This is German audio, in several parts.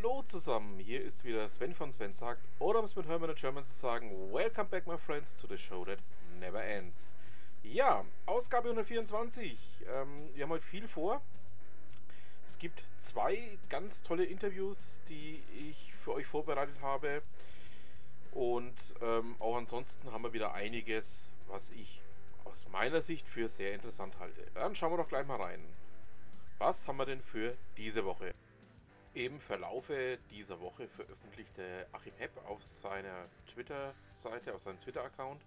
Hallo zusammen, hier ist wieder Sven von Sven sagt, oder um es mit Hermann German zu sagen, Welcome back my friends to the show that never ends. Ja, Ausgabe 124. Ähm, wir haben heute viel vor. Es gibt zwei ganz tolle Interviews, die ich für euch vorbereitet habe. Und ähm, auch ansonsten haben wir wieder einiges, was ich aus meiner Sicht für sehr interessant halte. Dann schauen wir doch gleich mal rein. Was haben wir denn für diese Woche? Im Verlaufe dieser Woche veröffentlichte Achim Hepp auf seiner Twitter-Seite, auf seinem Twitter-Account,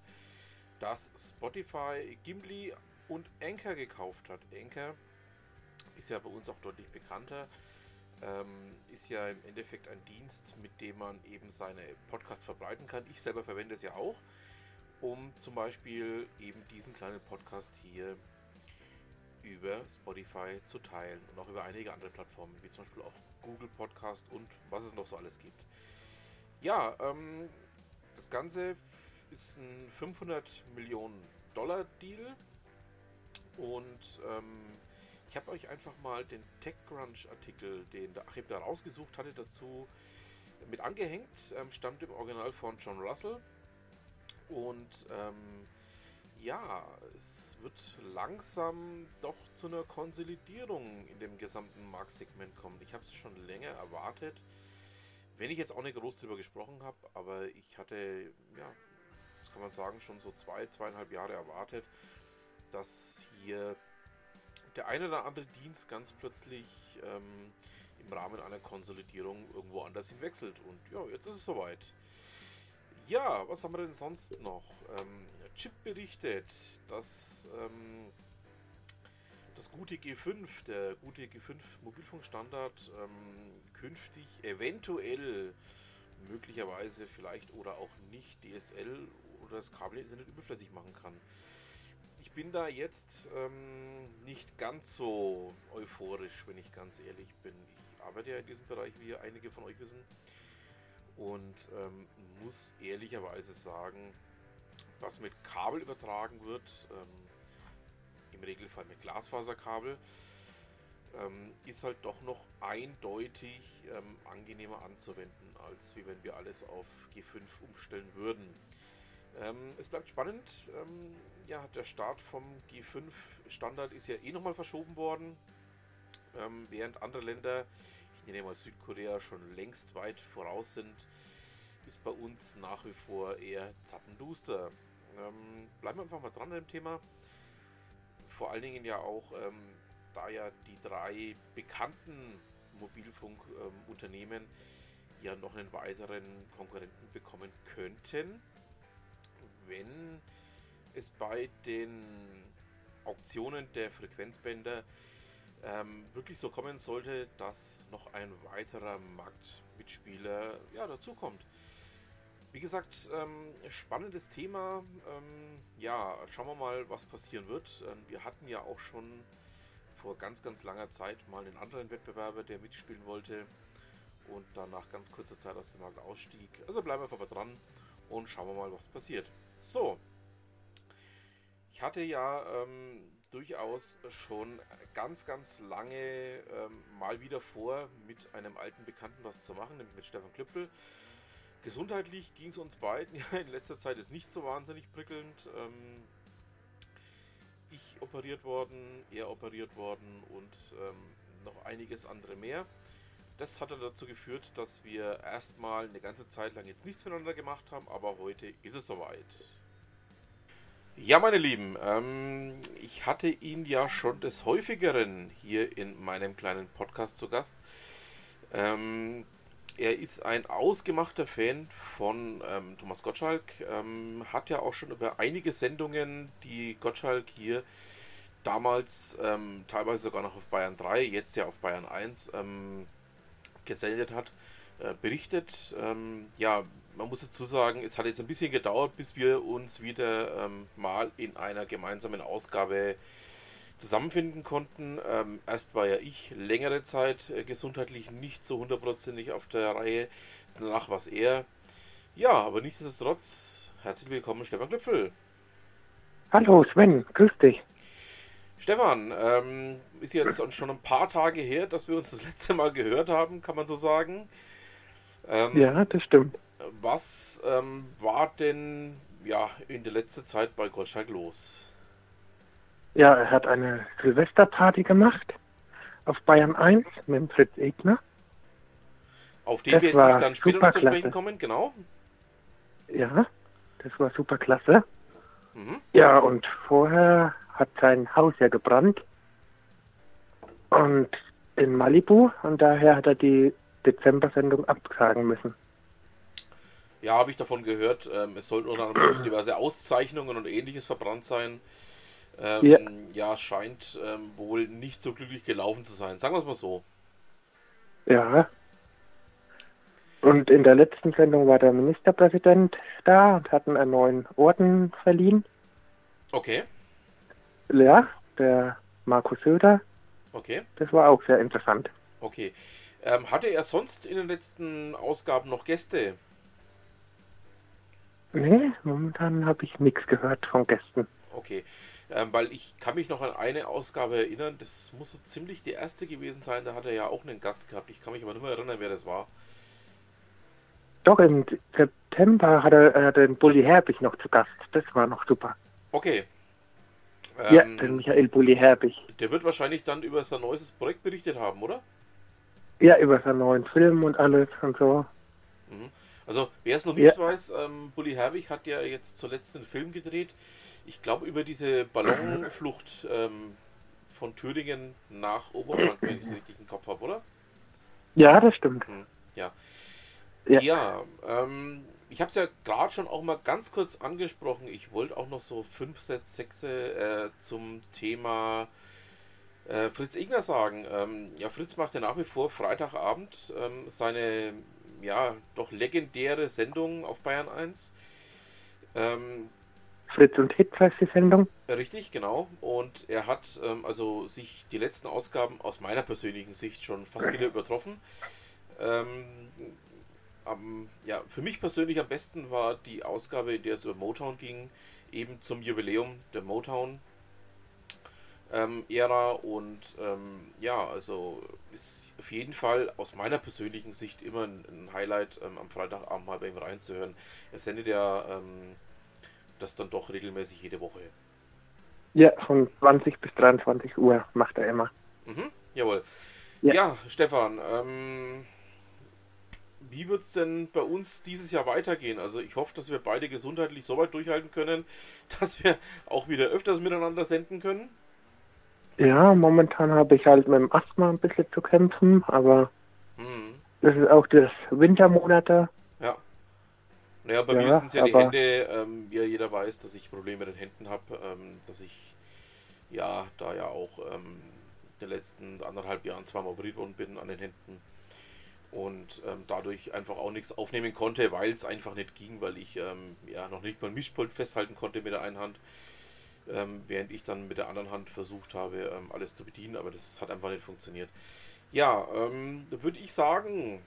dass Spotify Gimli und Anchor gekauft hat. Anchor ist ja bei uns auch deutlich bekannter. Ähm, ist ja im Endeffekt ein Dienst, mit dem man eben seine Podcasts verbreiten kann. Ich selber verwende es ja auch, um zum Beispiel eben diesen kleinen Podcast hier über Spotify zu teilen und auch über einige andere Plattformen, wie zum Beispiel auch Google Podcast und was es noch so alles gibt. Ja, ähm, das Ganze ist ein 500 Millionen Dollar Deal und ähm, ich habe euch einfach mal den TechCrunch Artikel, den der Achim da rausgesucht hatte, dazu mit angehängt. Ähm, stammt im Original von John Russell und ähm, ja, es wird langsam doch zu einer Konsolidierung in dem gesamten Marktsegment kommen. Ich habe es schon länger erwartet, wenn ich jetzt auch nicht groß drüber gesprochen habe, aber ich hatte, ja, das kann man sagen, schon so zwei, zweieinhalb Jahre erwartet, dass hier der eine oder andere Dienst ganz plötzlich ähm, im Rahmen einer Konsolidierung irgendwo anders hinwechselt. Und ja, jetzt ist es soweit. Ja, was haben wir denn sonst noch? Ähm, Chip berichtet, dass ähm, das gute G5, der gute G5 Mobilfunkstandard, ähm, künftig eventuell, möglicherweise vielleicht oder auch nicht DSL oder das Kabelinternet überflüssig machen kann. Ich bin da jetzt ähm, nicht ganz so euphorisch, wenn ich ganz ehrlich bin. Ich arbeite ja in diesem Bereich, wie einige von euch wissen. Und ähm, muss ehrlicherweise sagen, was mit Kabel übertragen wird, ähm, im Regelfall mit Glasfaserkabel, ähm, ist halt doch noch eindeutig ähm, angenehmer anzuwenden, als wie wenn wir alles auf G5 umstellen würden. Ähm, es bleibt spannend. Ähm, ja, der Start vom G5 Standard ist ja eh nochmal verschoben worden, ähm, während andere Länder, ich nenne mal Südkorea, schon längst weit voraus sind ist bei uns nach wie vor eher zappenduster. Ähm, bleiben wir einfach mal dran an dem Thema. Vor allen Dingen ja auch, ähm, da ja die drei bekannten Mobilfunkunternehmen ähm, ja noch einen weiteren Konkurrenten bekommen könnten, wenn es bei den Auktionen der Frequenzbänder ähm, wirklich so kommen sollte, dass noch ein weiterer Marktmitspieler ja, dazukommt. Wie gesagt, ähm, spannendes Thema. Ähm, ja, schauen wir mal, was passieren wird. Ähm, wir hatten ja auch schon vor ganz, ganz langer Zeit mal einen anderen Wettbewerber, der mitspielen wollte und dann nach ganz kurzer Zeit aus dem Markt ausstieg. Also bleiben wir einfach mal dran und schauen wir mal, was passiert. So, ich hatte ja ähm, durchaus schon ganz, ganz lange ähm, mal wieder vor, mit einem alten Bekannten was zu machen, nämlich mit Stefan Klüppel. Gesundheitlich ging es uns beiden ja in letzter Zeit ist nicht so wahnsinnig prickelnd. Ähm, ich operiert worden, er operiert worden und ähm, noch einiges andere mehr. Das hat dann dazu geführt, dass wir erstmal eine ganze Zeit lang jetzt nichts miteinander gemacht haben, aber heute ist es soweit. Ja, meine Lieben, ähm, ich hatte ihn ja schon des häufigeren hier in meinem kleinen Podcast zu Gast. Ähm, er ist ein ausgemachter Fan von ähm, Thomas Gottschalk, ähm, hat ja auch schon über einige Sendungen, die Gottschalk hier damals ähm, teilweise sogar noch auf Bayern 3, jetzt ja auf Bayern 1 ähm, gesendet hat, äh, berichtet. Ähm, ja, man muss dazu sagen, es hat jetzt ein bisschen gedauert, bis wir uns wieder ähm, mal in einer gemeinsamen Ausgabe äh, zusammenfinden konnten. Ähm, erst war ja ich längere Zeit äh, gesundheitlich nicht so hundertprozentig auf der Reihe. Danach war es er. Ja, aber nichtsdestotrotz, herzlich willkommen, Stefan Klöpfel. Hallo Sven, grüß dich. Stefan, ähm, ist jetzt schon ein paar Tage her, dass wir uns das letzte Mal gehört haben, kann man so sagen. Ähm, ja, das stimmt. Was ähm, war denn ja in der letzten Zeit bei Gottschalk los? Ja, er hat eine Silvesterparty gemacht auf Bayern 1 mit dem Fritz Egner. Auf den wir dann später noch zu sprechen kommen, genau. Ja, das war super klasse. Mhm. Ja, und vorher hat sein Haus ja gebrannt. Und in Malibu. Und daher hat er die Dezember-Sendung absagen müssen. Ja, habe ich davon gehört. Ähm, es sollten unter anderem diverse Auszeichnungen und ähnliches verbrannt sein. Ähm, ja. ja. scheint ähm, wohl nicht so glücklich gelaufen zu sein. Sagen wir es mal so. Ja. Und in der letzten Sendung war der Ministerpräsident da und hat einen neuen Orden verliehen. Okay. Ja, der Markus Söder. Okay. Das war auch sehr interessant. Okay. Ähm, hatte er sonst in den letzten Ausgaben noch Gäste? Nee, momentan habe ich nichts gehört von Gästen. Okay, ähm, weil ich kann mich noch an eine Ausgabe erinnern, das muss so ziemlich die erste gewesen sein, da hat er ja auch einen Gast gehabt. Ich kann mich aber nicht mehr erinnern, wer das war. Doch, im September hat er äh, den Bulli Herbig noch zu Gast. Das war noch super. Okay. Ähm, ja, den Michael Bulli Herbig. Der wird wahrscheinlich dann über sein neues Projekt berichtet haben, oder? Ja, über seinen neuen Film und alles und so. Mhm. Also, wer es noch nicht ja. weiß, ähm, Bully Herbig hat ja jetzt zuletzt einen Film gedreht. Ich glaube, über diese Ballonflucht ähm, von Thüringen nach Oberfranken, wenn ich es richtig im Kopf habe, oder? Ja, das stimmt. Hm, ja. Ja, ja ähm, ich habe es ja gerade schon auch mal ganz kurz angesprochen. Ich wollte auch noch so fünf, sechs, sechs äh, zum Thema äh, Fritz Egner sagen. Ähm, ja, Fritz macht ja nach wie vor Freitagabend ähm, seine ja doch legendäre Sendung auf Bayern 1. Ähm, Fritz und Hitz heißt die Sendung. Richtig, genau. Und er hat ähm, also sich die letzten Ausgaben aus meiner persönlichen Sicht schon fast wieder übertroffen. Ähm, am, ja, für mich persönlich am besten war die Ausgabe, in der es über Motown ging, eben zum Jubiläum der Motown ähm, Ära und ähm, ja, also ist auf jeden Fall aus meiner persönlichen Sicht immer ein, ein Highlight, ähm, am Freitagabend mal bei ihm reinzuhören. Er sendet ja ähm, das dann doch regelmäßig jede Woche. Ja, von 20 bis 23 Uhr macht er immer. Mhm, jawohl. Ja, ja Stefan, ähm, wie wird es denn bei uns dieses Jahr weitergehen? Also ich hoffe, dass wir beide gesundheitlich so weit durchhalten können, dass wir auch wieder öfters miteinander senden können. Ja, momentan habe ich halt mit dem Asthma ein bisschen zu kämpfen, aber mhm. das ist auch das Wintermonate. Ja. Naja, bei ja, mir sind es ja die Hände, ähm, wie ja jeder weiß, dass ich Probleme mit den Händen habe, ähm, dass ich ja da ja auch ähm, in den letzten anderthalb Jahren zweimal operiert worden bin an den Händen und ähm, dadurch einfach auch nichts aufnehmen konnte, weil es einfach nicht ging, weil ich ähm, ja noch nicht mal ein Mischpult festhalten konnte mit der einen Hand ähm, während ich dann mit der anderen Hand versucht habe, alles zu bedienen, aber das hat einfach nicht funktioniert. Ja, ähm, würde ich sagen,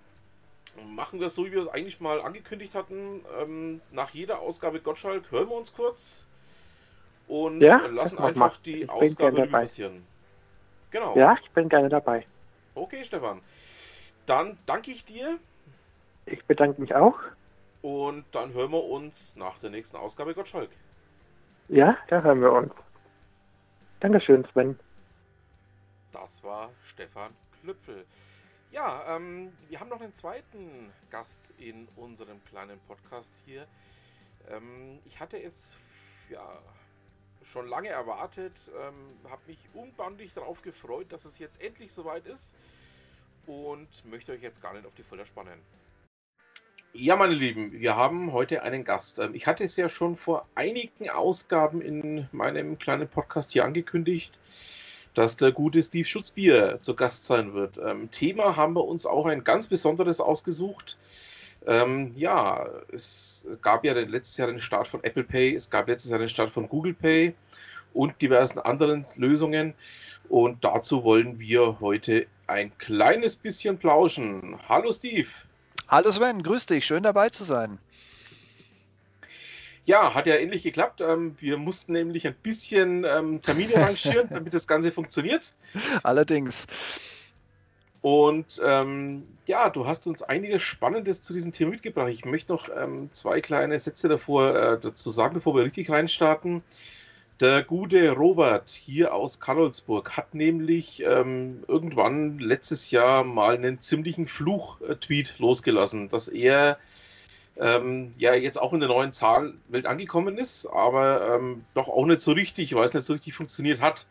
machen wir es so, wie wir es eigentlich mal angekündigt hatten. Ähm, nach jeder Ausgabe Gottschalk hören wir uns kurz und ja, lassen einfach die Ausgabe Revue passieren. Genau. Ja, ich bin gerne dabei. Okay, Stefan. Dann danke ich dir. Ich bedanke mich auch. Und dann hören wir uns nach der nächsten Ausgabe Gottschalk. Ja, da hören wir uns. Dankeschön, Sven. Das war Stefan Klüpfel. Ja, ähm, wir haben noch einen zweiten Gast in unserem kleinen Podcast hier. Ähm, ich hatte es ja schon lange erwartet, ähm, habe mich unbändig darauf gefreut, dass es jetzt endlich soweit ist und möchte euch jetzt gar nicht auf die Folter spannen. Ja, meine Lieben, wir haben heute einen Gast. Ähm, ich hatte es ja schon vor einigen Ausgaben in meinem kleinen Podcast hier angekündigt, dass der gute Steve Schutzbier zu Gast sein wird. Ähm, Thema haben wir uns auch ein ganz besonderes ausgesucht. Ähm, ja, es gab ja letztes Jahr den Start von Apple Pay, es gab letztes Jahr den Start von Google Pay und diversen anderen Lösungen. Und dazu wollen wir heute ein kleines bisschen plauschen. Hallo Steve. Hallo Sven, grüß dich, schön dabei zu sein. Ja, hat ja ähnlich geklappt. Ähm, wir mussten nämlich ein bisschen ähm, Termine arrangieren, damit das Ganze funktioniert. Allerdings. Und ähm, ja, du hast uns einiges Spannendes zu diesem Thema mitgebracht. Ich möchte noch ähm, zwei kleine Sätze davor äh, dazu sagen, bevor wir richtig reinstarten. Der gute Robert hier aus Karlsburg hat nämlich ähm, irgendwann letztes Jahr mal einen ziemlichen Fluch-Tweet losgelassen, dass er ähm, ja jetzt auch in der neuen Zahlwelt angekommen ist, aber ähm, doch auch nicht so richtig, weil es nicht so richtig funktioniert hat.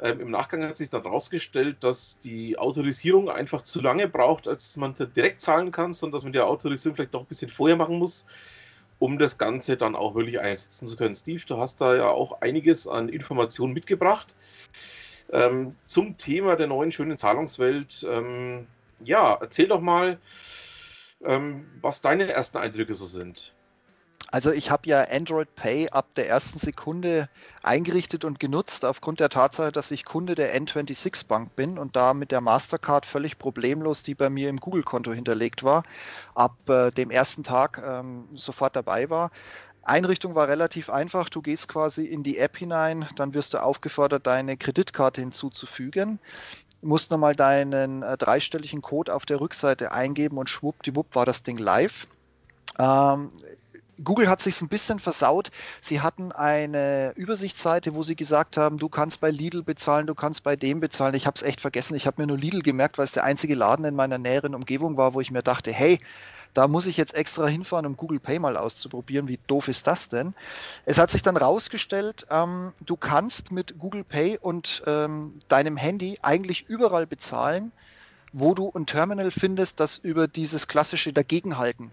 Ähm, Im Nachgang hat sich dann herausgestellt, dass die Autorisierung einfach zu lange braucht, als man direkt zahlen kann, sondern dass man die Autorisierung vielleicht doch ein bisschen vorher machen muss, um das Ganze dann auch wirklich einsetzen zu können. Steve, du hast da ja auch einiges an Informationen mitgebracht ähm, zum Thema der neuen schönen Zahlungswelt. Ähm, ja, erzähl doch mal, ähm, was deine ersten Eindrücke so sind. Also ich habe ja Android Pay ab der ersten Sekunde eingerichtet und genutzt, aufgrund der Tatsache, dass ich Kunde der N26 Bank bin und da mit der Mastercard völlig problemlos, die bei mir im Google-Konto hinterlegt war, ab äh, dem ersten Tag ähm, sofort dabei war. Einrichtung war relativ einfach. Du gehst quasi in die App hinein, dann wirst du aufgefordert, deine Kreditkarte hinzuzufügen musst nochmal deinen äh, dreistelligen Code auf der Rückseite eingeben und schwuppdiwupp war das Ding live. Ähm, Google hat sich ein bisschen versaut. Sie hatten eine Übersichtsseite, wo sie gesagt haben, du kannst bei Lidl bezahlen, du kannst bei dem bezahlen. Ich habe es echt vergessen. Ich habe mir nur Lidl gemerkt, weil es der einzige Laden in meiner näheren Umgebung war, wo ich mir dachte, hey, da muss ich jetzt extra hinfahren, um Google Pay mal auszuprobieren. Wie doof ist das denn? Es hat sich dann rausgestellt, ähm, du kannst mit Google Pay und ähm, deinem Handy eigentlich überall bezahlen, wo du ein Terminal findest, das über dieses klassische Dagegenhalten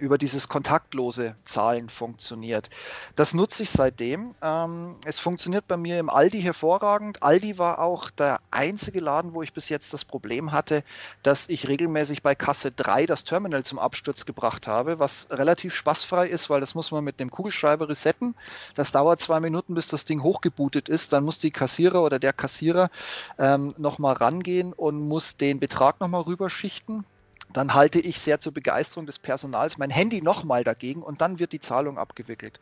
über dieses kontaktlose Zahlen funktioniert. Das nutze ich seitdem. Ähm, es funktioniert bei mir im Aldi hervorragend. Aldi war auch der einzige Laden, wo ich bis jetzt das Problem hatte, dass ich regelmäßig bei Kasse 3 das Terminal zum Absturz gebracht habe, was relativ spaßfrei ist, weil das muss man mit dem Kugelschreiber resetten. Das dauert zwei Minuten, bis das Ding hochgebootet ist. Dann muss die Kassierer oder der Kassierer ähm, nochmal rangehen und muss den Betrag nochmal rüberschichten dann halte ich sehr zur Begeisterung des Personals mein Handy nochmal dagegen und dann wird die Zahlung abgewickelt.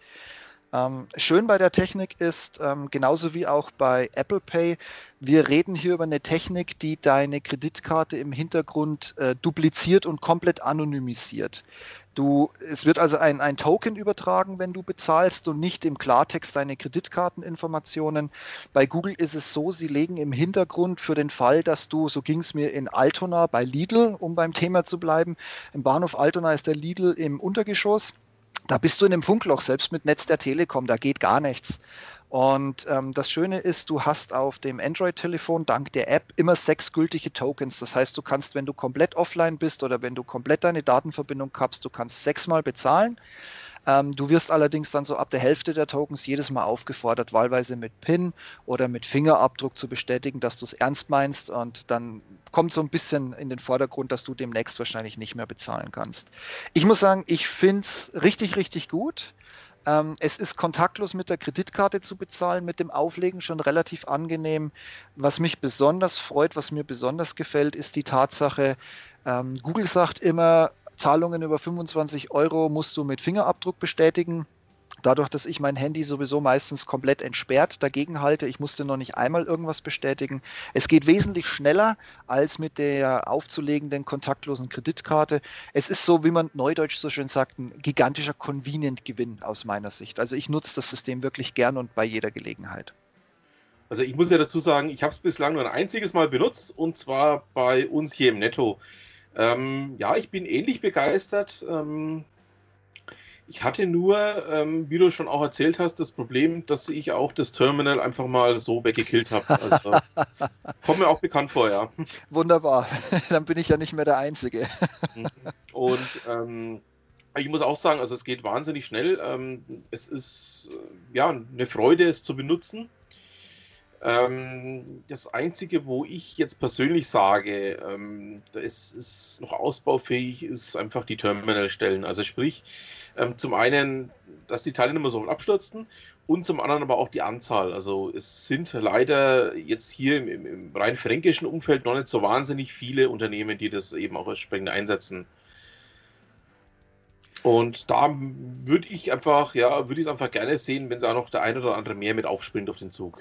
Ähm, schön bei der Technik ist, ähm, genauso wie auch bei Apple Pay, wir reden hier über eine Technik, die deine Kreditkarte im Hintergrund äh, dupliziert und komplett anonymisiert. Du, es wird also ein, ein Token übertragen, wenn du bezahlst und nicht im Klartext deine Kreditkarteninformationen. Bei Google ist es so, sie legen im Hintergrund für den Fall, dass du, so ging es mir in Altona bei Lidl, um beim Thema zu bleiben, im Bahnhof Altona ist der Lidl im Untergeschoss. Da bist du in einem Funkloch, selbst mit Netz der Telekom, da geht gar nichts. Und ähm, das Schöne ist, du hast auf dem Android-Telefon dank der App immer sechs gültige Tokens. Das heißt, du kannst, wenn du komplett offline bist oder wenn du komplett deine Datenverbindung kappst, du kannst sechsmal bezahlen. Ähm, du wirst allerdings dann so ab der Hälfte der Tokens jedes Mal aufgefordert, wahlweise mit PIN oder mit Fingerabdruck zu bestätigen, dass du es ernst meinst. Und dann kommt so ein bisschen in den Vordergrund, dass du demnächst wahrscheinlich nicht mehr bezahlen kannst. Ich muss sagen, ich finde es richtig, richtig gut. Ähm, es ist kontaktlos mit der Kreditkarte zu bezahlen, mit dem Auflegen schon relativ angenehm. Was mich besonders freut, was mir besonders gefällt, ist die Tatsache, ähm, Google sagt immer, Zahlungen über 25 Euro musst du mit Fingerabdruck bestätigen. Dadurch, dass ich mein Handy sowieso meistens komplett entsperrt dagegen halte, ich musste noch nicht einmal irgendwas bestätigen. Es geht wesentlich schneller als mit der aufzulegenden kontaktlosen Kreditkarte. Es ist so, wie man neudeutsch so schön sagt, ein gigantischer Convenient-Gewinn aus meiner Sicht. Also ich nutze das System wirklich gern und bei jeder Gelegenheit. Also ich muss ja dazu sagen, ich habe es bislang nur ein einziges Mal benutzt und zwar bei uns hier im Netto. Ähm, ja, ich bin ähnlich begeistert. Ähm, ich hatte nur, ähm, wie du schon auch erzählt hast, das Problem, dass ich auch das Terminal einfach mal so weggekillt habe. Also, kommt mir auch bekannt vor, ja. Wunderbar. Dann bin ich ja nicht mehr der Einzige. Mhm. Und ähm, ich muss auch sagen, also es geht wahnsinnig schnell. Ähm, es ist äh, ja eine Freude, es zu benutzen. Ähm, das Einzige, wo ich jetzt persönlich sage, ähm, es ist noch ausbaufähig, ist einfach die Terminalstellen. Also sprich, ähm, zum einen, dass die Teilnehmer so abstürzen und zum anderen aber auch die Anzahl. Also es sind leider jetzt hier im, im rein fränkischen Umfeld noch nicht so wahnsinnig viele Unternehmen, die das eben auch entsprechend einsetzen. Und da würde ich einfach, ja, würde ich es einfach gerne sehen, wenn es auch noch der ein oder andere mehr mit aufspringt auf den Zug.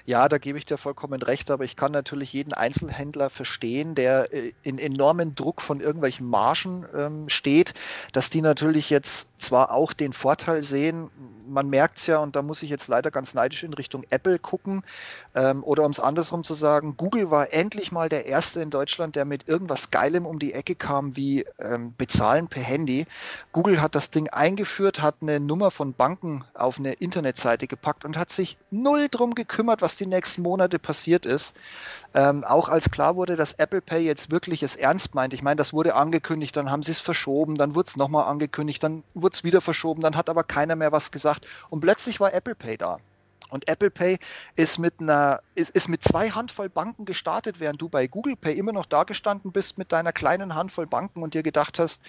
Ja, da gebe ich dir vollkommen recht, aber ich kann natürlich jeden Einzelhändler verstehen, der äh, in enormen Druck von irgendwelchen Margen ähm, steht, dass die natürlich jetzt zwar auch den Vorteil sehen, man merkt es ja, und da muss ich jetzt leider ganz neidisch in Richtung Apple gucken, ähm, oder um es andersrum zu sagen, Google war endlich mal der Erste in Deutschland, der mit irgendwas Geilem um die Ecke kam, wie ähm, Bezahlen per Handy. Google hat das Ding eingeführt, hat eine Nummer von Banken auf eine Internetseite gepackt und hat sich null drum gekümmert, was die nächsten Monate passiert ist. Ähm, auch als klar wurde, dass Apple Pay jetzt wirklich es ernst meint. Ich meine, das wurde angekündigt, dann haben sie es verschoben, dann wurde es nochmal angekündigt, dann wurde es wieder verschoben, dann hat aber keiner mehr was gesagt. Und plötzlich war Apple Pay da. Und Apple Pay ist mit einer, ist, ist mit zwei Handvoll Banken gestartet, während du bei Google Pay immer noch da gestanden bist mit deiner kleinen Handvoll Banken und dir gedacht hast,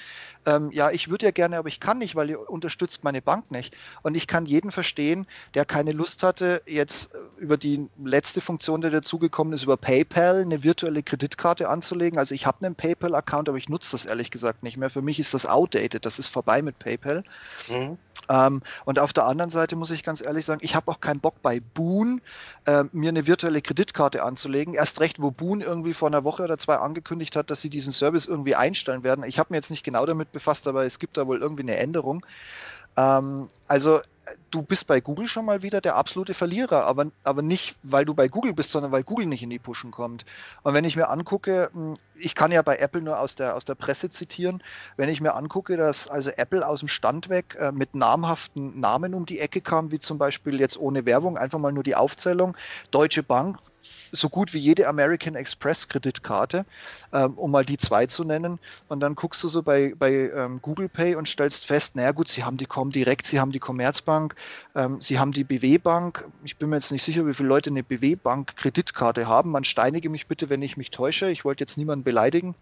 ähm, ja, ich würde ja gerne, aber ich kann nicht, weil ihr unterstützt meine Bank nicht. Und ich kann jeden verstehen, der keine Lust hatte, jetzt äh, über die letzte Funktion, die dazugekommen ist, über PayPal eine virtuelle Kreditkarte anzulegen. Also ich habe einen PayPal-Account, aber ich nutze das ehrlich gesagt nicht mehr. Für mich ist das outdated, das ist vorbei mit PayPal. Mhm. Ähm, und auf der anderen Seite muss ich ganz ehrlich sagen, ich habe auch keinen Bock bei Boon äh, mir eine virtuelle Kreditkarte anzulegen. Erst recht, wo Boon irgendwie vor einer Woche oder zwei angekündigt hat, dass sie diesen Service irgendwie einstellen werden. Ich habe mir jetzt nicht genau damit befasst, aber es gibt da wohl irgendwie eine Änderung. Ähm, also du bist bei Google schon mal wieder der absolute Verlierer, aber, aber nicht, weil du bei Google bist, sondern weil Google nicht in die Pushen kommt. Und wenn ich mir angucke, hm, ich kann ja bei Apple nur aus der, aus der Presse zitieren, wenn ich mir angucke, dass also Apple aus dem Stand weg äh, mit namhaften Namen um die Ecke kam, wie zum Beispiel jetzt ohne Werbung, einfach mal nur die Aufzählung, Deutsche Bank, so gut wie jede American Express Kreditkarte, ähm, um mal die zwei zu nennen. Und dann guckst du so bei, bei ähm, Google Pay und stellst fest, naja gut, sie haben die Comdirect, sie haben die Commerzbank, ähm, sie haben die BW Bank. Ich bin mir jetzt nicht sicher, wie viele Leute eine BW Bank Kreditkarte haben. Man steinige mich bitte, wenn ich mich täusche. Ich wollte jetzt niemanden beleidigen.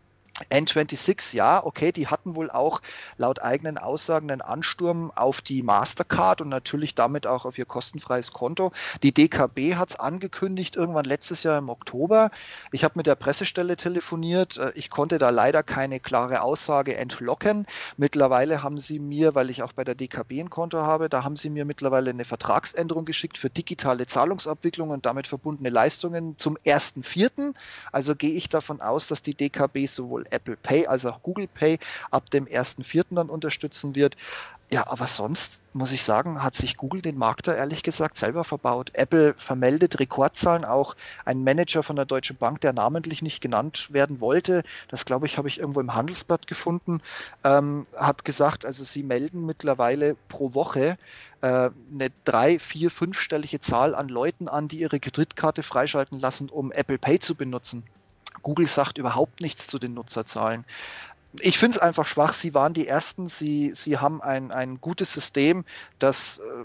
N26, ja, okay, die hatten wohl auch laut eigenen Aussagen einen Ansturm auf die Mastercard und natürlich damit auch auf ihr kostenfreies Konto. Die DKB hat es angekündigt, irgendwann letztes Jahr im Oktober. Ich habe mit der Pressestelle telefoniert. Äh, ich konnte da leider keine klare Aussage entlocken. Mittlerweile haben sie mir, weil ich auch bei der DKB ein Konto habe, da haben sie mir mittlerweile eine Vertragsänderung geschickt für digitale Zahlungsabwicklung und damit verbundene Leistungen zum 1.4. Also gehe ich davon aus, dass die DKB sowohl Apple Pay als auch Google Pay ab dem 1.4. dann unterstützen wird. Ja, aber sonst muss ich sagen, hat sich Google den Markt da ehrlich gesagt selber verbaut. Apple vermeldet Rekordzahlen, auch ein Manager von der Deutschen Bank, der namentlich nicht genannt werden wollte, das glaube ich, habe ich irgendwo im Handelsblatt gefunden, ähm, hat gesagt, also sie melden mittlerweile pro Woche äh, eine drei, vier, fünfstellige Zahl an Leuten an, die ihre Kreditkarte freischalten lassen, um Apple Pay zu benutzen. Google sagt überhaupt nichts zu den Nutzerzahlen. Ich finde es einfach schwach. Sie waren die Ersten. Sie, sie haben ein, ein gutes System, das äh,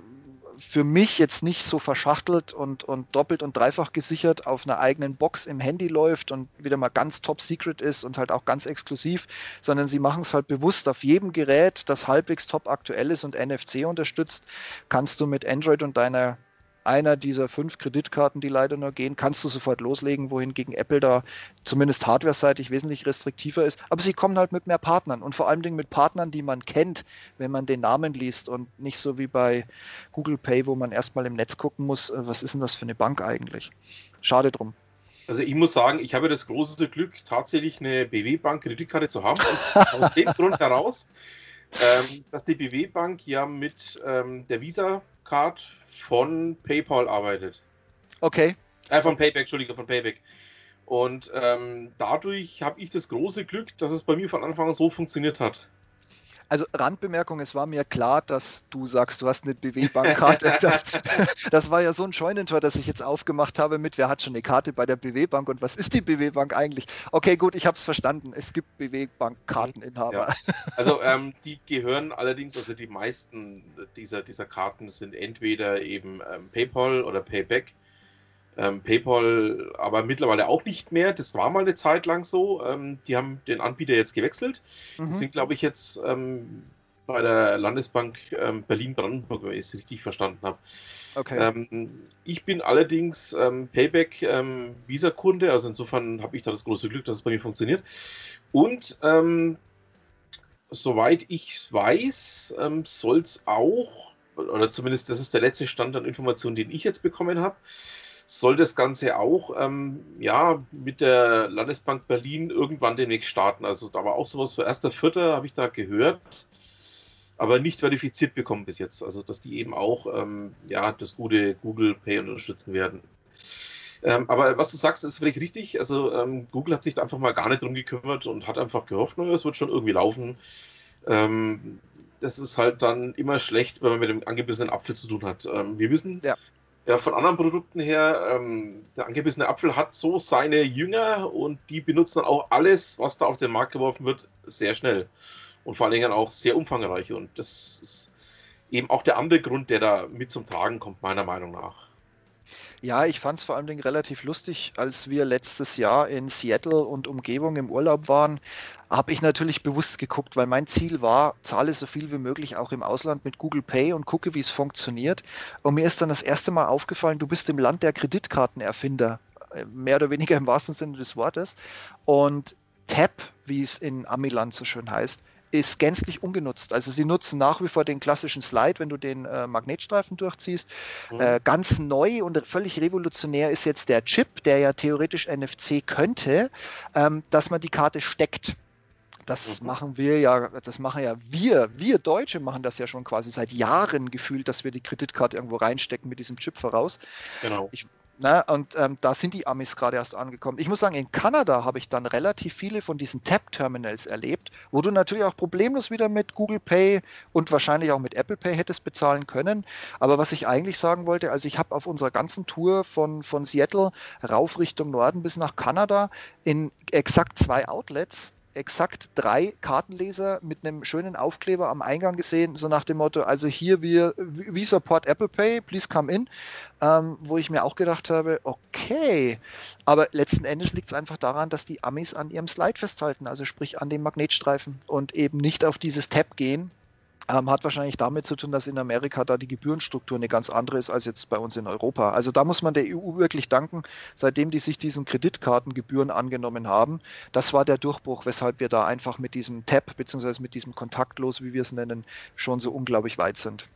für mich jetzt nicht so verschachtelt und, und doppelt und dreifach gesichert auf einer eigenen Box im Handy läuft und wieder mal ganz top secret ist und halt auch ganz exklusiv, sondern sie machen es halt bewusst auf jedem Gerät, das halbwegs top aktuell ist und NFC unterstützt, kannst du mit Android und deiner einer dieser fünf Kreditkarten, die leider nur gehen, kannst du sofort loslegen, wohingegen Apple da zumindest hardware-seitig wesentlich restriktiver ist. Aber sie kommen halt mit mehr Partnern und vor allem mit Partnern, die man kennt, wenn man den Namen liest und nicht so wie bei Google Pay, wo man erstmal im Netz gucken muss, äh, was ist denn das für eine Bank eigentlich? Schade drum. Also ich muss sagen, ich habe das große Glück, tatsächlich eine BW-Bank-Kreditkarte zu haben. Und aus dem Grund heraus, ähm, dass die BW-Bank ja mit ähm, der Visa-Card von PayPal arbeitet. Okay. Äh, von Payback, Entschuldige, von Payback. Und ähm, dadurch habe ich das große Glück, dass es bei mir von Anfang an so funktioniert hat. Also Randbemerkung, es war mir klar, dass du sagst, du hast eine BW-Bankkarte. Das, das, war ja so ein Scheunentor, das ich jetzt aufgemacht habe mit, wer hat schon eine Karte bei der BW-Bank und was ist die BW-Bank eigentlich? Okay, gut, ich habe es verstanden. Es gibt BW-Bank-Karteninhaber. Ja. Also ähm, die gehören allerdings, also die meisten dieser, dieser Karten sind entweder eben ähm, PayPal oder Payback ähm, PayPal aber mittlerweile auch nicht mehr. Das war mal eine Zeit lang so. Ähm, die haben den Anbieter jetzt gewechselt. Mhm. Die sind, glaube ich, jetzt ähm, bei der Landesbank ähm, Berlin-Brandenburg, wenn ich es richtig verstanden habe. Okay. Ähm, ich bin allerdings ähm, Payback Visa-Kunde, also insofern habe ich da das große Glück, dass es bei mir funktioniert. Und soweit ich weiß, soll es auch, oder zumindest das ist der letzte Stand an Informationen, den ich jetzt bekommen habe, soll das Ganze auch ähm, ja, mit der Landesbank Berlin irgendwann demnächst starten. Also da war auch sowas für 1.4. habe ich da gehört, aber nicht verifiziert bekommen bis jetzt. Also dass die eben auch ähm, ja, das gute Google Pay unterstützen werden. Ähm, aber was du sagst, ist völlig richtig. Also ähm, Google hat sich da einfach mal gar nicht drum gekümmert und hat einfach gehofft, es wird schon irgendwie laufen. Ähm, das ist halt dann immer schlecht, wenn man mit dem angebissenen Apfel zu tun hat. Ähm, wir wissen, ja. Ja, von anderen Produkten her, ähm, der angebissene Apfel hat so seine Jünger und die benutzen dann auch alles, was da auf den Markt geworfen wird, sehr schnell. Und vor allen Dingen auch sehr umfangreich. Und das ist eben auch der andere Grund, der da mit zum Tragen kommt, meiner Meinung nach. Ja, ich fand es vor allen Dingen relativ lustig, als wir letztes Jahr in Seattle und Umgebung im Urlaub waren, habe ich natürlich bewusst geguckt, weil mein Ziel war, zahle so viel wie möglich auch im Ausland mit Google Pay und gucke, wie es funktioniert. Und mir ist dann das erste Mal aufgefallen, du bist im Land der Kreditkartenerfinder, äh, mehr oder weniger im wahrsten Sinne des Wortes. Und Tap, wie es in Amiland so schön heißt, ist gänzlich ungenutzt. Also sie nutzen nach wie vor den klassischen Slide, wenn du den äh, Magnetstreifen durchziehst. Mhm. Äh, ganz neu und völlig revolutionär ist jetzt der Chip, der ja theoretisch NFC könnte, ähm, dass man die Karte steckt. Das mhm. machen wir ja, das machen ja wir, wir Deutsche machen das ja schon quasi seit Jahren gefühlt, dass wir die Kreditkarte irgendwo reinstecken mit diesem Chip voraus. Genau. Ich, na, und ähm, da sind die Amis gerade erst angekommen. Ich muss sagen, in Kanada habe ich dann relativ viele von diesen Tap-Terminals erlebt, wo du natürlich auch problemlos wieder mit Google Pay und wahrscheinlich auch mit Apple Pay hättest bezahlen können. Aber was ich eigentlich sagen wollte, also ich habe auf unserer ganzen Tour von, von Seattle rauf Richtung Norden bis nach Kanada in exakt zwei Outlets exakt drei Kartenleser mit einem schönen Aufkleber am Eingang gesehen, so nach dem Motto, also hier wir, we support Apple Pay, please come in, ähm, wo ich mir auch gedacht habe, okay, aber letzten Endes liegt es einfach daran, dass die Amis an ihrem Slide festhalten, also sprich an dem Magnetstreifen und eben nicht auf dieses Tab gehen, ähm, hat wahrscheinlich damit zu tun, dass in Amerika da die Gebührenstruktur eine ganz andere ist als jetzt bei uns in Europa. Also da muss man der EU wirklich danken, seitdem die sich diesen Kreditkartengebühren angenommen haben. Das war der Durchbruch, weshalb wir da einfach mit diesem Tab bzw. mit diesem Kontaktlos, wie wir es nennen, schon so unglaublich weit sind.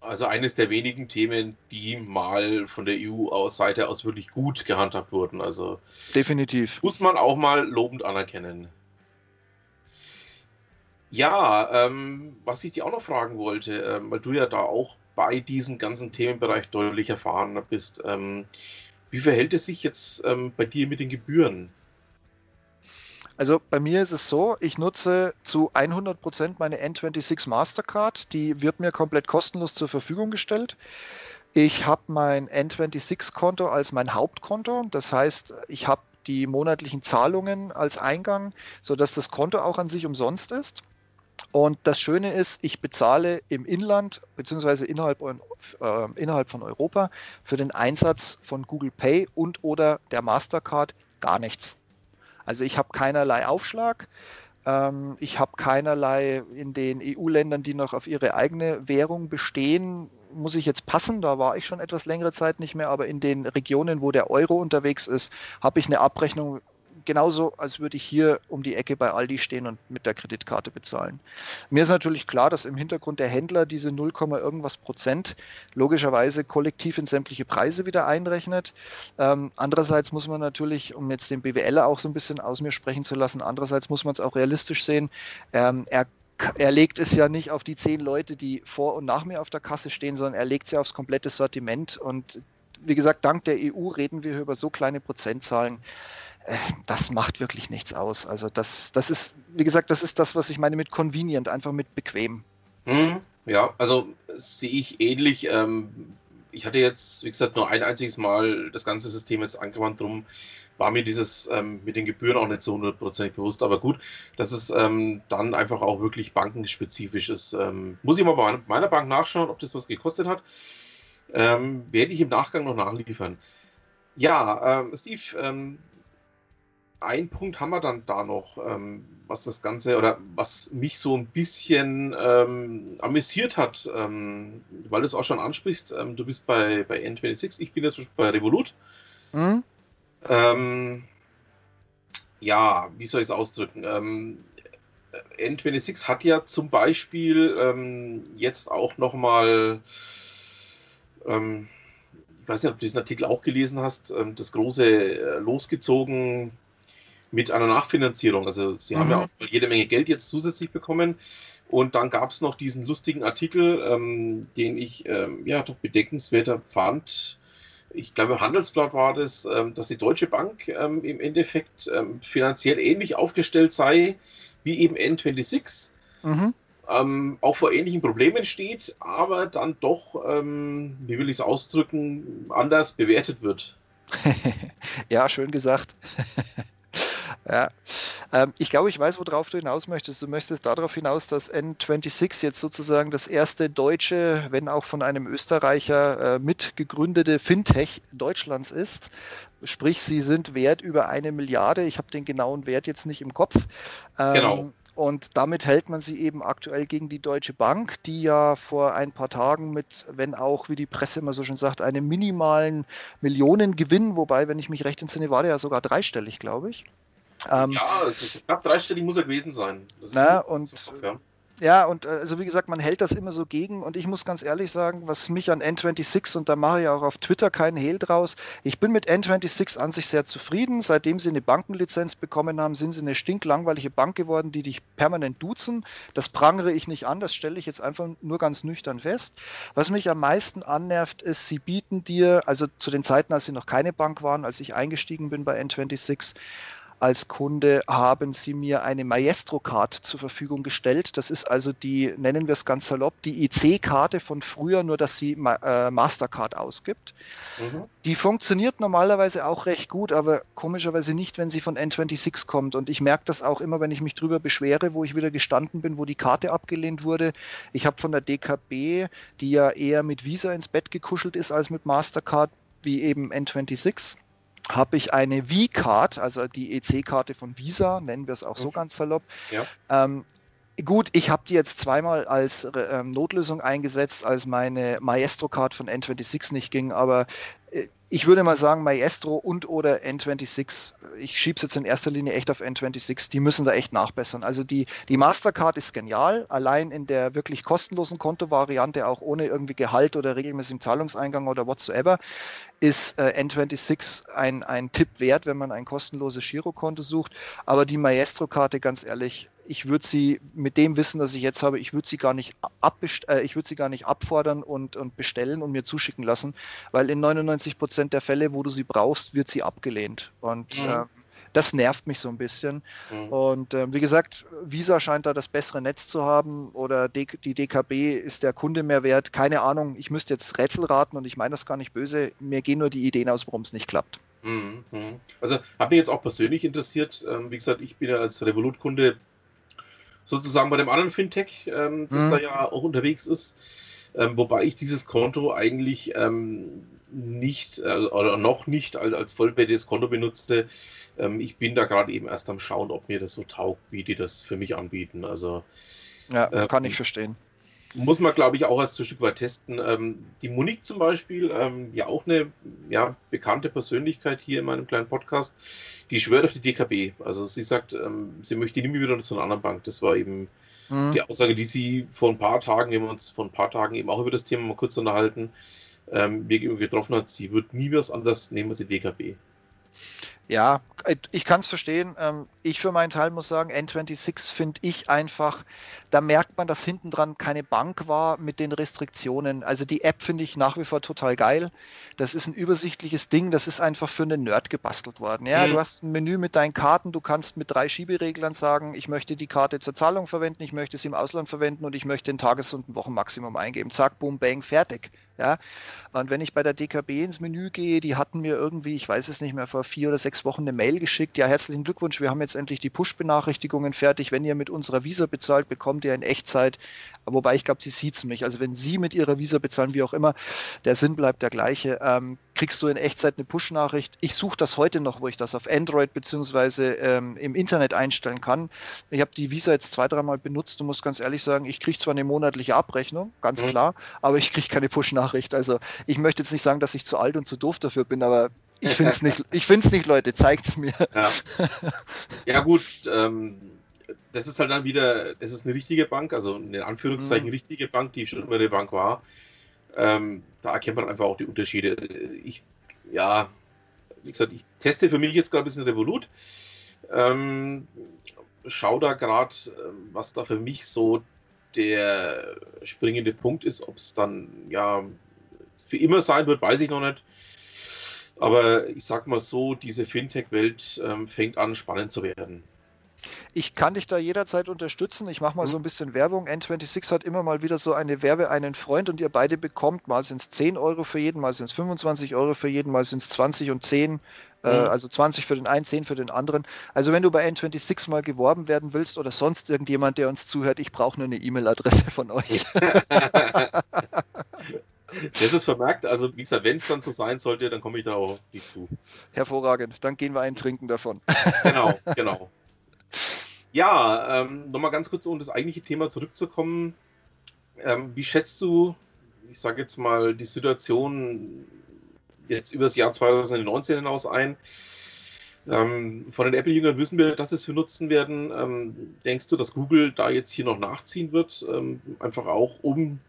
Also eines der wenigen Themen, die mal von der EU-Seite aus wirklich gut gehandhabt wurden. Also definitiv. Muss man auch mal lobend anerkennen. Ja, ähm, was ich dir auch noch fragen wollte, ähm, weil du ja da auch bei diesem ganzen Themenbereich deutlich erfahren bist, ähm, wie verhält es sich jetzt ähm, bei dir mit den Gebühren? Also bei mir ist es so, ich nutze zu 100% meine N26 Mastercard, die wird mir komplett kostenlos zur Verfügung gestellt. Ich habe mein N26-Konto als mein Hauptkonto, das heißt, ich habe die monatlichen Zahlungen als Eingang, sodass das Konto auch an sich umsonst ist. Und das Schöne ist, ich bezahle im Inland bzw. Innerhalb, äh, innerhalb von Europa für den Einsatz von Google Pay und oder der Mastercard gar nichts. Also ich habe keinerlei Aufschlag. Ähm, ich habe keinerlei in den EU-Ländern, die noch auf ihre eigene Währung bestehen, muss ich jetzt passen, da war ich schon etwas längere Zeit nicht mehr, aber in den Regionen, wo der Euro unterwegs ist, habe ich eine Abrechnung genauso, als würde ich hier um die Ecke bei Aldi stehen und mit der Kreditkarte bezahlen. Mir ist natürlich klar, dass im Hintergrund der Händler diese 0, irgendwas Prozent logischerweise kollektiv in sämtliche Preise wieder einrechnet. Ähm, andererseits muss man natürlich, um jetzt den BWLer auch so ein bisschen aus mir sprechen zu lassen, andererseits muss man es auch realistisch sehen. Ähm, er er legt es ja nicht auf die zehn Leute, die vor und nach mir auf der Kasse stehen, sondern er legt es ja aufs komplette Sortiment. Und wie gesagt, dank der EU reden wir über so kleine Prozentzahlen. Das macht wirklich nichts aus. Also das, das ist, wie gesagt, das ist das, was ich meine mit convenient, einfach mit bequem. Hm, ja, also sehe ich ähnlich. Ähm, ich hatte jetzt, wie gesagt, nur ein einziges Mal das ganze System jetzt angewandt, darum war mir dieses ähm, mit den Gebühren auch nicht so hundertprozentig bewusst. Aber gut, dass es ähm, dann einfach auch wirklich bankenspezifisch ist. Ähm, muss ich mal bei meiner Bank nachschauen, ob das was gekostet hat. Ähm, werde ich im Nachgang noch nachliefern. Ja, ähm, Steve, ähm, ein Punkt haben wir dann da noch, ähm, was das Ganze oder was mich so ein bisschen ähm, amüsiert hat, ähm, weil du es auch schon ansprichst. Ähm, du bist bei, bei N26, ich bin jetzt bei Revolut. Mhm. Ähm, ja, wie soll ich es ausdrücken? Ähm, N26 hat ja zum Beispiel jetzt auch nochmal, ähm, ich weiß nicht, ob du diesen Artikel auch gelesen hast, das große äh, losgezogen mit einer Nachfinanzierung. Also sie mhm. haben ja mhm. auch jede Menge Geld jetzt zusätzlich bekommen. Und dann gab es noch diesen lustigen Artikel, ähm, den ich ähm, ja doch bedenkenswerter fand. Ich glaube, Handelsblatt war das, ähm, dass die Deutsche Bank ähm, im Endeffekt ähm, finanziell ähnlich aufgestellt sei wie eben N26. Mhm. Ähm, auch vor ähnlichen Problemen steht, aber dann doch, wie will ich es ausdrücken, anders bewertet wird. ja, schön gesagt. Ja. Ähm, ich glaube, ich weiß, worauf du hinaus möchtest. Du möchtest darauf hinaus, dass N26 jetzt sozusagen das erste deutsche, wenn auch von einem Österreicher äh, mitgegründete Fintech Deutschlands ist. Sprich, sie sind wert über eine Milliarde. Ich habe den genauen Wert jetzt nicht im Kopf. Ähm, genau. Und damit hält man sie eben aktuell gegen die Deutsche Bank, die ja vor ein paar Tagen mit, wenn auch, wie die Presse immer so schön sagt, einem minimalen Millionengewinn, wobei, wenn ich mich recht entsinne, war der ja sogar dreistellig, glaube ich. Ähm, ja, also knapp dreistellig muss er gewesen sein. na, und, so, ja. ja. und äh, also wie gesagt, man hält das immer so gegen und ich muss ganz ehrlich sagen, was mich an N26 und da mache ich auch auf Twitter keinen Hehl draus, ich bin mit N26 an sich sehr zufrieden. Seitdem sie eine Bankenlizenz bekommen haben, sind sie eine stinklangweilige Bank geworden, die dich permanent duzen. Das prangere ich nicht an, das stelle ich jetzt einfach nur ganz nüchtern fest. Was mich am meisten annervt, ist, sie bieten dir, also zu den Zeiten, als sie noch keine Bank waren, als ich eingestiegen bin bei N26, als Kunde haben sie mir eine Maestro-Card zur Verfügung gestellt. Das ist also die, nennen wir es ganz salopp, die IC-Karte von früher, nur dass sie äh, Mastercard ausgibt. Mhm. Die funktioniert normalerweise auch recht gut, aber komischerweise nicht, wenn sie von N26 kommt. Und ich merke das auch immer, wenn ich mich drüber beschwere, wo ich wieder gestanden bin, wo die Karte abgelehnt wurde. Ich habe von der DKB, die ja eher mit Visa ins Bett gekuschelt ist als mit Mastercard, wie eben N26 habe ich eine V-Card, also die EC-Karte von Visa, nennen wir es auch so mhm. ganz salopp. Ja. Ähm, gut, ich habe die jetzt zweimal als ähm, Notlösung eingesetzt, als meine Maestro-Card von N26 nicht ging, aber äh, ich würde mal sagen, Maestro und oder N26, ich schiebe es jetzt in erster Linie echt auf N26, die müssen da echt nachbessern. Also die, die Mastercard ist genial, allein in der wirklich kostenlosen Kontovariante, auch ohne irgendwie Gehalt oder regelmäßigem Zahlungseingang oder whatsoever, ist äh, N26 ein, ein Tipp wert, wenn man ein kostenloses Girokonto sucht. Aber die Maestro-Karte, ganz ehrlich, ich würde sie mit dem Wissen, das ich jetzt habe, ich würde sie gar nicht äh, sie gar nicht abfordern und, und bestellen und mir zuschicken lassen, weil in 99 Prozent der Fälle, wo du sie brauchst, wird sie abgelehnt. Und mhm. äh, das nervt mich so ein bisschen. Mhm. Und äh, wie gesagt, Visa scheint da das bessere Netz zu haben oder D die DKB ist der Kunde mehr wert. Keine Ahnung, ich müsste jetzt Rätsel raten und ich meine das gar nicht böse. Mir gehen nur die Ideen aus, warum es nicht klappt. Mhm. mhm. Also hat mich jetzt auch persönlich interessiert. Ähm, wie gesagt, ich bin ja als Revolut-Kunde sozusagen bei dem anderen Fintech, ähm, das mhm. da ja auch unterwegs ist. Ähm, wobei ich dieses Konto eigentlich ähm, nicht also, oder noch nicht als, als vollwertiges Konto benutze. Ähm, ich bin da gerade eben erst am Schauen, ob mir das so taugt, wie die das für mich anbieten. Also ja, kann ich ähm, verstehen muss man, glaube ich, auch erst ein Stück weit testen. Ähm, die Monique zum Beispiel, ähm, ja auch eine ja, bekannte Persönlichkeit hier in meinem kleinen Podcast, die schwört auf die DKB. Also sie sagt, ähm, sie möchte nie mehr wieder zu einer anderen Bank. Das war eben mhm. die Aussage, die sie vor ein paar Tagen, wir haben uns vor ein paar Tagen eben auch über das Thema mal kurz unterhalten, ähm, mir getroffen hat. Sie wird nie was anderes nehmen als die DKB. Ja, ich kann es verstehen. Ähm, ich für meinen Teil muss sagen, N26 finde ich einfach, da merkt man, dass hinten dran keine Bank war mit den Restriktionen. Also die App finde ich nach wie vor total geil. Das ist ein übersichtliches Ding, das ist einfach für einen Nerd gebastelt worden. Ja, mhm. du hast ein Menü mit deinen Karten, du kannst mit drei Schiebereglern sagen, ich möchte die Karte zur Zahlung verwenden, ich möchte sie im Ausland verwenden und ich möchte ein Tages- und ein Wochenmaximum eingeben. Zack, boom, bang, fertig. Ja, und wenn ich bei der DKB ins Menü gehe, die hatten mir irgendwie, ich weiß es nicht mehr, vor vier oder sechs Wochen eine Mail geschickt. Ja, herzlichen Glückwunsch, wir haben jetzt endlich die Push-Benachrichtigungen fertig. Wenn ihr mit unserer Visa bezahlt, bekommt ihr in Echtzeit, wobei ich glaube, sie sieht mich. Also wenn Sie mit Ihrer Visa bezahlen, wie auch immer, der Sinn bleibt der gleiche. Ähm, kriegst du in Echtzeit eine Push-Nachricht. Ich suche das heute noch, wo ich das auf Android bzw. Ähm, im Internet einstellen kann. Ich habe die Visa jetzt zwei, dreimal benutzt und muss ganz ehrlich sagen, ich kriege zwar eine monatliche Abrechnung, ganz mhm. klar, aber ich kriege keine Push-Nachricht. Also ich möchte jetzt nicht sagen, dass ich zu alt und zu doof dafür bin, aber ich finde es nicht, ich finde es nicht, Leute, zeigt es mir. Ja, ja gut, ähm, das ist halt dann wieder, es ist eine richtige Bank, also in Anführungszeichen mhm. richtige Bank, die schon immer eine Bank war. Ähm, da erkennt man einfach auch die Unterschiede. Ich, ja, wie gesagt, ich teste für mich jetzt gerade ein bisschen Revolut. Ähm, schau da gerade, ähm, was da für mich so der springende Punkt ist. Ob es dann ja für immer sein wird, weiß ich noch nicht. Aber ich sag mal so, diese Fintech-Welt ähm, fängt an, spannend zu werden. Ich kann dich da jederzeit unterstützen. Ich mache mal mhm. so ein bisschen Werbung. N26 hat immer mal wieder so eine Werbe einen Freund und ihr beide bekommt. Mal sind es 10 Euro für jeden, mal sind es 25 Euro für jeden, mal sind es 20 und 10. Äh, mhm. also 20 für den einen, 10 für den anderen. Also wenn du bei N26 mal geworben werden willst oder sonst irgendjemand, der uns zuhört, ich brauche nur eine E-Mail-Adresse von euch. Das ist vermerkt. Also, wie gesagt, wenn es dann so sein sollte, dann komme ich da auch nicht zu. Hervorragend. Dann gehen wir einen trinken davon. Genau, genau. Ja, ähm, nochmal ganz kurz, um das eigentliche Thema zurückzukommen. Ähm, wie schätzt du, ich sage jetzt mal, die Situation jetzt über das Jahr 2019 hinaus ein? Ähm, von den Apple-Jüngern wissen wir, dass es für nutzen werden. Ähm, denkst du, dass Google da jetzt hier noch nachziehen wird? Ähm, einfach auch, um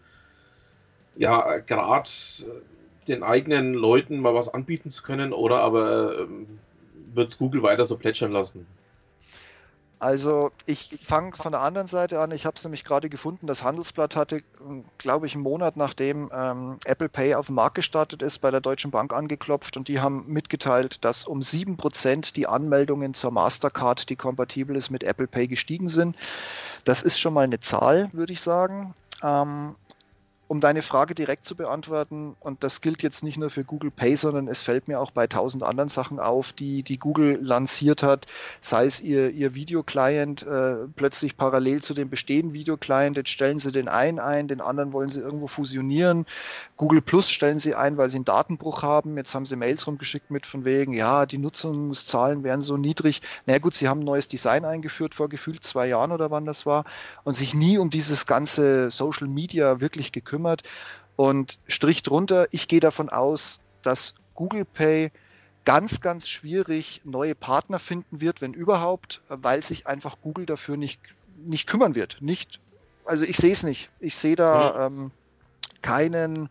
ja, gerade den eigenen Leuten mal was anbieten zu können oder aber ähm, wird es Google weiter so plätschern lassen? Also ich fange von der anderen Seite an. Ich habe es nämlich gerade gefunden. Das Handelsblatt hatte, glaube ich, einen Monat nachdem ähm, Apple Pay auf den Markt gestartet ist, bei der Deutschen Bank angeklopft und die haben mitgeteilt, dass um 7% die Anmeldungen zur Mastercard, die kompatibel ist mit Apple Pay, gestiegen sind. Das ist schon mal eine Zahl, würde ich sagen. Ähm, um deine Frage direkt zu beantworten, und das gilt jetzt nicht nur für Google Pay, sondern es fällt mir auch bei tausend anderen Sachen auf, die, die Google lanciert hat, sei es ihr, ihr Videoclient äh, plötzlich parallel zu dem bestehenden Videoclient, jetzt stellen sie den einen ein, den anderen wollen sie irgendwo fusionieren. Google Plus stellen sie ein, weil sie einen Datenbruch haben. Jetzt haben sie Mails rumgeschickt mit von wegen, ja, die Nutzungszahlen wären so niedrig. Na naja, gut, sie haben ein neues Design eingeführt vor gefühlt zwei Jahren oder wann das war und sich nie um dieses ganze Social Media wirklich gekümmert gekümmert. Und Strich drunter, ich gehe davon aus, dass Google Pay ganz, ganz schwierig neue Partner finden wird, wenn überhaupt, weil sich einfach Google dafür nicht, nicht kümmern wird. Nicht, also ich sehe es nicht. Ich sehe da mhm. ähm, keinen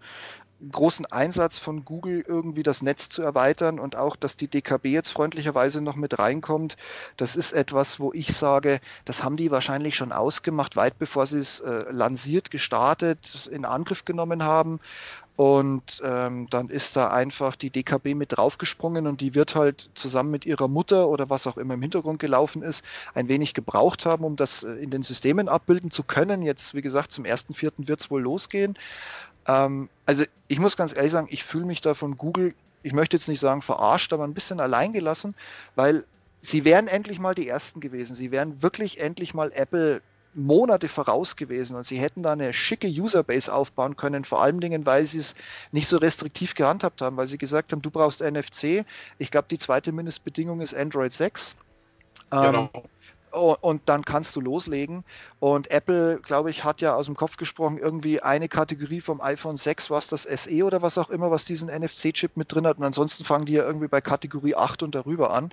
großen Einsatz von Google irgendwie das Netz zu erweitern und auch, dass die DKB jetzt freundlicherweise noch mit reinkommt. Das ist etwas, wo ich sage, das haben die wahrscheinlich schon ausgemacht, weit bevor sie es äh, lanciert, gestartet, in Angriff genommen haben. Und ähm, dann ist da einfach die DKB mit draufgesprungen und die wird halt zusammen mit ihrer Mutter oder was auch immer im Hintergrund gelaufen ist, ein wenig gebraucht haben, um das äh, in den Systemen abbilden zu können. Jetzt, wie gesagt, zum 1.4. wird es wohl losgehen. Ähm, also ich muss ganz ehrlich sagen, ich fühle mich da von Google, ich möchte jetzt nicht sagen verarscht, aber ein bisschen alleingelassen, weil sie wären endlich mal die Ersten gewesen. Sie wären wirklich endlich mal Apple Monate voraus gewesen und sie hätten da eine schicke Userbase aufbauen können, vor allen Dingen, weil sie es nicht so restriktiv gehandhabt haben, weil sie gesagt haben, du brauchst NFC. Ich glaube, die zweite Mindestbedingung ist Android 6. Genau. Ähm, Oh, und dann kannst du loslegen. Und Apple, glaube ich, hat ja aus dem Kopf gesprochen irgendwie eine Kategorie vom iPhone 6, was das SE oder was auch immer, was diesen NFC-Chip mit drin hat. Und ansonsten fangen die ja irgendwie bei Kategorie 8 und darüber an.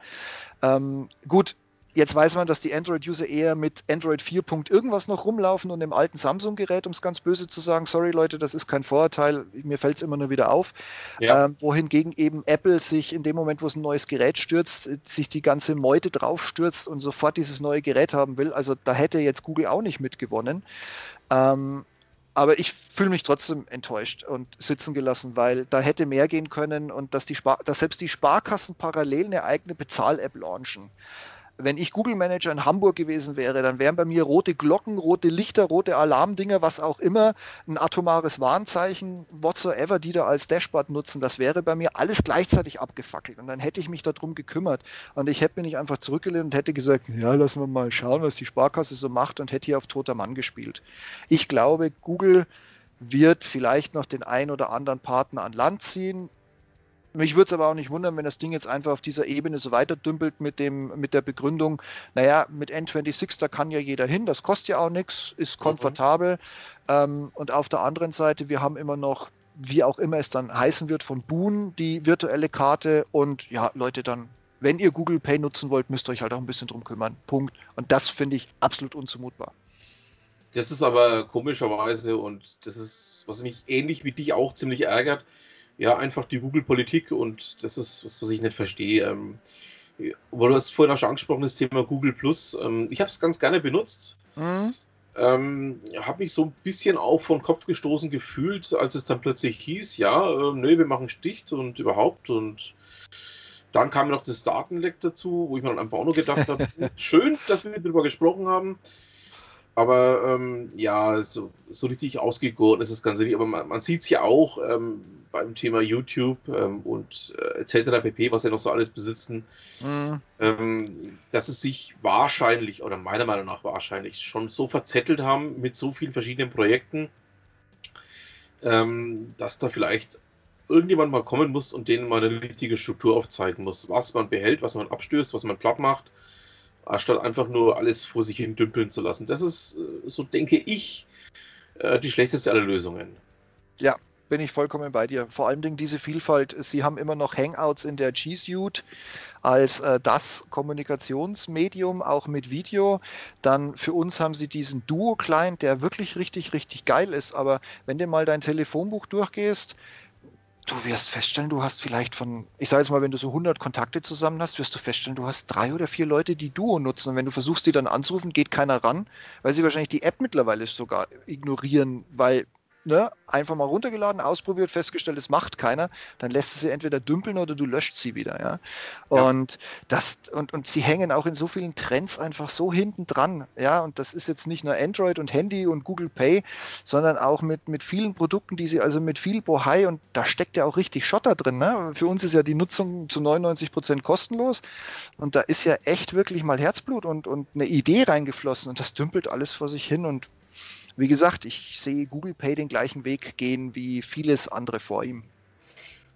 Ähm, gut, Jetzt weiß man, dass die Android-User eher mit Android 4. irgendwas noch rumlaufen und im alten Samsung-Gerät, um es ganz böse zu sagen, sorry Leute, das ist kein Vorurteil, mir fällt es immer nur wieder auf. Ja. Ähm, wohingegen eben Apple sich in dem Moment, wo es ein neues Gerät stürzt, sich die ganze Meute draufstürzt und sofort dieses neue Gerät haben will. Also da hätte jetzt Google auch nicht mitgewonnen. Ähm, aber ich fühle mich trotzdem enttäuscht und sitzen gelassen, weil da hätte mehr gehen können und dass, die Spar dass selbst die Sparkassen parallel eine eigene Bezahl-App launchen wenn ich Google Manager in Hamburg gewesen wäre, dann wären bei mir rote Glocken, rote Lichter, rote Alarmdinger, was auch immer, ein atomares Warnzeichen, whatsoever, die da als Dashboard nutzen. Das wäre bei mir alles gleichzeitig abgefackelt. Und dann hätte ich mich darum gekümmert. Und ich hätte mich nicht einfach zurückgelehnt und hätte gesagt, ja, lassen wir mal schauen, was die Sparkasse so macht und hätte hier auf toter Mann gespielt. Ich glaube, Google wird vielleicht noch den ein oder anderen Partner an Land ziehen. Mich würde es aber auch nicht wundern, wenn das Ding jetzt einfach auf dieser Ebene so weiter dümpelt mit, dem, mit der Begründung, naja, mit N26, da kann ja jeder hin, das kostet ja auch nichts, ist mhm. komfortabel. Mhm. Ähm, und auf der anderen Seite, wir haben immer noch, wie auch immer es dann heißen wird, von Boon die virtuelle Karte und ja, Leute, dann wenn ihr Google Pay nutzen wollt, müsst ihr euch halt auch ein bisschen drum kümmern. Punkt. Und das finde ich absolut unzumutbar. Das ist aber komischerweise und das ist, was mich ähnlich wie dich auch ziemlich ärgert, ja, einfach die Google-Politik und das ist was, was ich nicht verstehe. Ähm, weil du hast vorhin auch schon angesprochen, das Thema Google Plus. Ähm, ich habe es ganz gerne benutzt. Mhm. Ähm, habe mich so ein bisschen auch von Kopf gestoßen gefühlt, als es dann plötzlich hieß, ja, äh, nö, wir machen Sticht und überhaupt und dann kam noch das Datenleck dazu, wo ich mir dann einfach auch nur gedacht habe, schön, dass wir darüber gesprochen haben. Aber ähm, ja, so, so richtig ausgegoren ist das Ganze nicht. Aber man, man sieht es ja auch ähm, beim Thema YouTube ähm, und äh, etc. pp., was ja noch so alles besitzen, mhm. Ähm, dass es sich wahrscheinlich, oder meiner Meinung nach wahrscheinlich, schon so verzettelt haben mit so vielen verschiedenen Projekten, ähm, dass da vielleicht irgendjemand mal kommen muss und denen mal eine richtige Struktur aufzeigen muss, was man behält, was man abstößt, was man platt macht anstatt einfach nur alles vor sich hin dümpeln zu lassen. Das ist, äh, so denke ich, äh, die schlechteste aller Lösungen. Ja, bin ich vollkommen bei dir. Vor allem diese Vielfalt. Sie haben immer noch Hangouts in der G Suite als äh, das Kommunikationsmedium, auch mit Video. Dann für uns haben sie diesen Duo-Client, der wirklich richtig, richtig geil ist. Aber wenn du mal dein Telefonbuch durchgehst, du wirst feststellen, du hast vielleicht von, ich sage jetzt mal, wenn du so 100 Kontakte zusammen hast, wirst du feststellen, du hast drei oder vier Leute, die Duo nutzen. Und wenn du versuchst, die dann anzurufen, geht keiner ran, weil sie wahrscheinlich die App mittlerweile sogar ignorieren, weil ne, einfach mal runtergeladen, ausprobiert, festgestellt, es macht keiner, dann lässt du sie entweder dümpeln oder du löscht sie wieder, ja. Und ja. das, und, und sie hängen auch in so vielen Trends einfach so hinten dran, ja. Und das ist jetzt nicht nur Android und Handy und Google Pay, sondern auch mit, mit vielen Produkten, die sie, also mit viel Bohai und da steckt ja auch richtig Schotter drin, ne? Für uns ist ja die Nutzung zu 99 Prozent kostenlos und da ist ja echt wirklich mal Herzblut und, und eine Idee reingeflossen und das dümpelt alles vor sich hin und wie gesagt, ich sehe Google Pay den gleichen Weg gehen wie vieles andere vor ihm.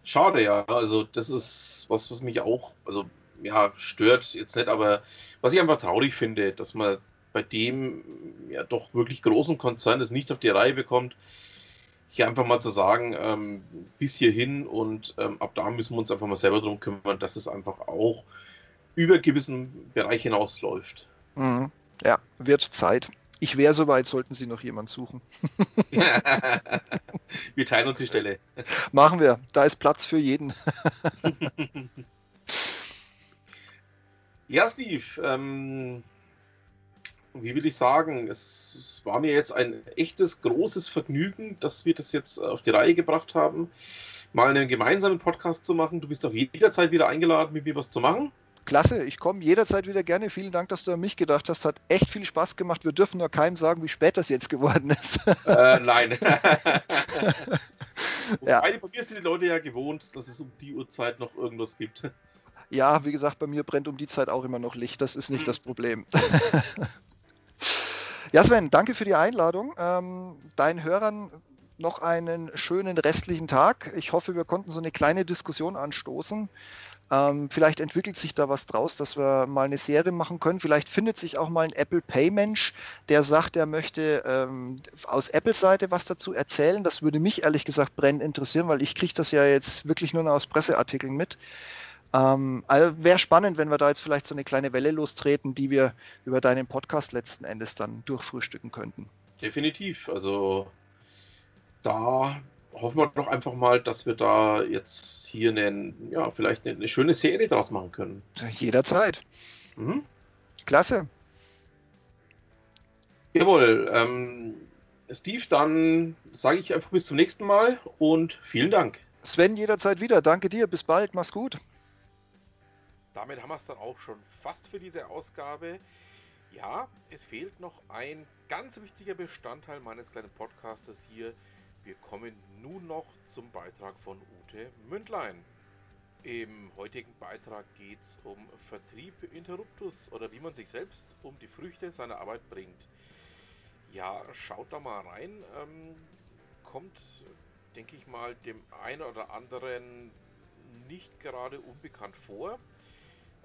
Schade, ja. Also, das ist was, was mich auch, also, ja, stört jetzt nicht, aber was ich einfach traurig finde, dass man bei dem ja doch wirklich großen Konzern das nicht auf die Reihe bekommt, hier einfach mal zu sagen, ähm, bis hierhin und ähm, ab da müssen wir uns einfach mal selber darum kümmern, dass es einfach auch über gewissen Bereich hinausläuft. Mhm. Ja, wird Zeit. Ich wäre soweit, sollten Sie noch jemanden suchen. wir teilen uns die Stelle. Machen wir. Da ist Platz für jeden. ja, Steve. Ähm, wie will ich sagen? Es, es war mir jetzt ein echtes, großes Vergnügen, dass wir das jetzt auf die Reihe gebracht haben, mal einen gemeinsamen Podcast zu machen. Du bist auch jederzeit wieder eingeladen, mit mir was zu machen. Klasse, ich komme jederzeit wieder gerne. Vielen Dank, dass du an mich gedacht hast. Hat echt viel Spaß gemacht. Wir dürfen nur keinem sagen, wie spät das jetzt geworden ist. Äh, nein. ja. Bei mir sind die Leute ja gewohnt, dass es um die Uhrzeit noch irgendwas gibt. Ja, wie gesagt, bei mir brennt um die Zeit auch immer noch Licht. Das ist nicht mhm. das Problem. ja, Sven, danke für die Einladung. Ähm, deinen Hörern noch einen schönen restlichen Tag. Ich hoffe, wir konnten so eine kleine Diskussion anstoßen. Ähm, vielleicht entwickelt sich da was draus, dass wir mal eine Serie machen können. Vielleicht findet sich auch mal ein Apple Pay-Mensch, der sagt, er möchte ähm, aus Apple-Seite was dazu erzählen. Das würde mich ehrlich gesagt brennend interessieren, weil ich kriege das ja jetzt wirklich nur noch aus Presseartikeln mit. Ähm, also wäre spannend, wenn wir da jetzt vielleicht so eine kleine Welle lostreten, die wir über deinen Podcast letzten Endes dann durchfrühstücken könnten. Definitiv. Also da hoffen wir doch einfach mal, dass wir da jetzt hier eine, ja, vielleicht eine, eine schöne Serie draus machen können. Jederzeit. Mhm. Klasse. Jawohl. Ähm, Steve, dann sage ich einfach bis zum nächsten Mal und vielen Dank. Sven, jederzeit wieder. Danke dir. Bis bald. Mach's gut. Damit haben wir es dann auch schon fast für diese Ausgabe. Ja, es fehlt noch ein ganz wichtiger Bestandteil meines kleinen Podcastes hier, wir kommen nun noch zum Beitrag von Ute Mündlein. Im heutigen Beitrag geht es um Vertrieb Interruptus oder wie man sich selbst um die Früchte seiner Arbeit bringt. Ja, schaut da mal rein. Ähm, kommt, denke ich mal, dem einen oder anderen nicht gerade unbekannt vor.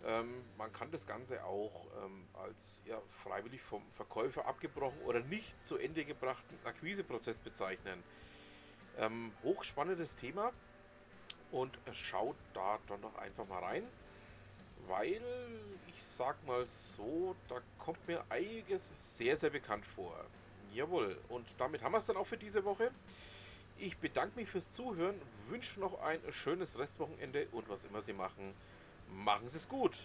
Ähm, man kann das Ganze auch ähm, als ja, freiwillig vom Verkäufer abgebrochen oder nicht zu Ende gebrachten Akquiseprozess bezeichnen. Ähm, hochspannendes Thema und schaut da dann doch einfach mal rein. weil ich sag mal so, da kommt mir einiges sehr, sehr bekannt vor. Jawohl, und damit haben wir es dann auch für diese Woche. Ich bedanke mich fürs Zuhören, wünsche noch ein schönes Restwochenende und was immer Sie machen, machen Sie es gut.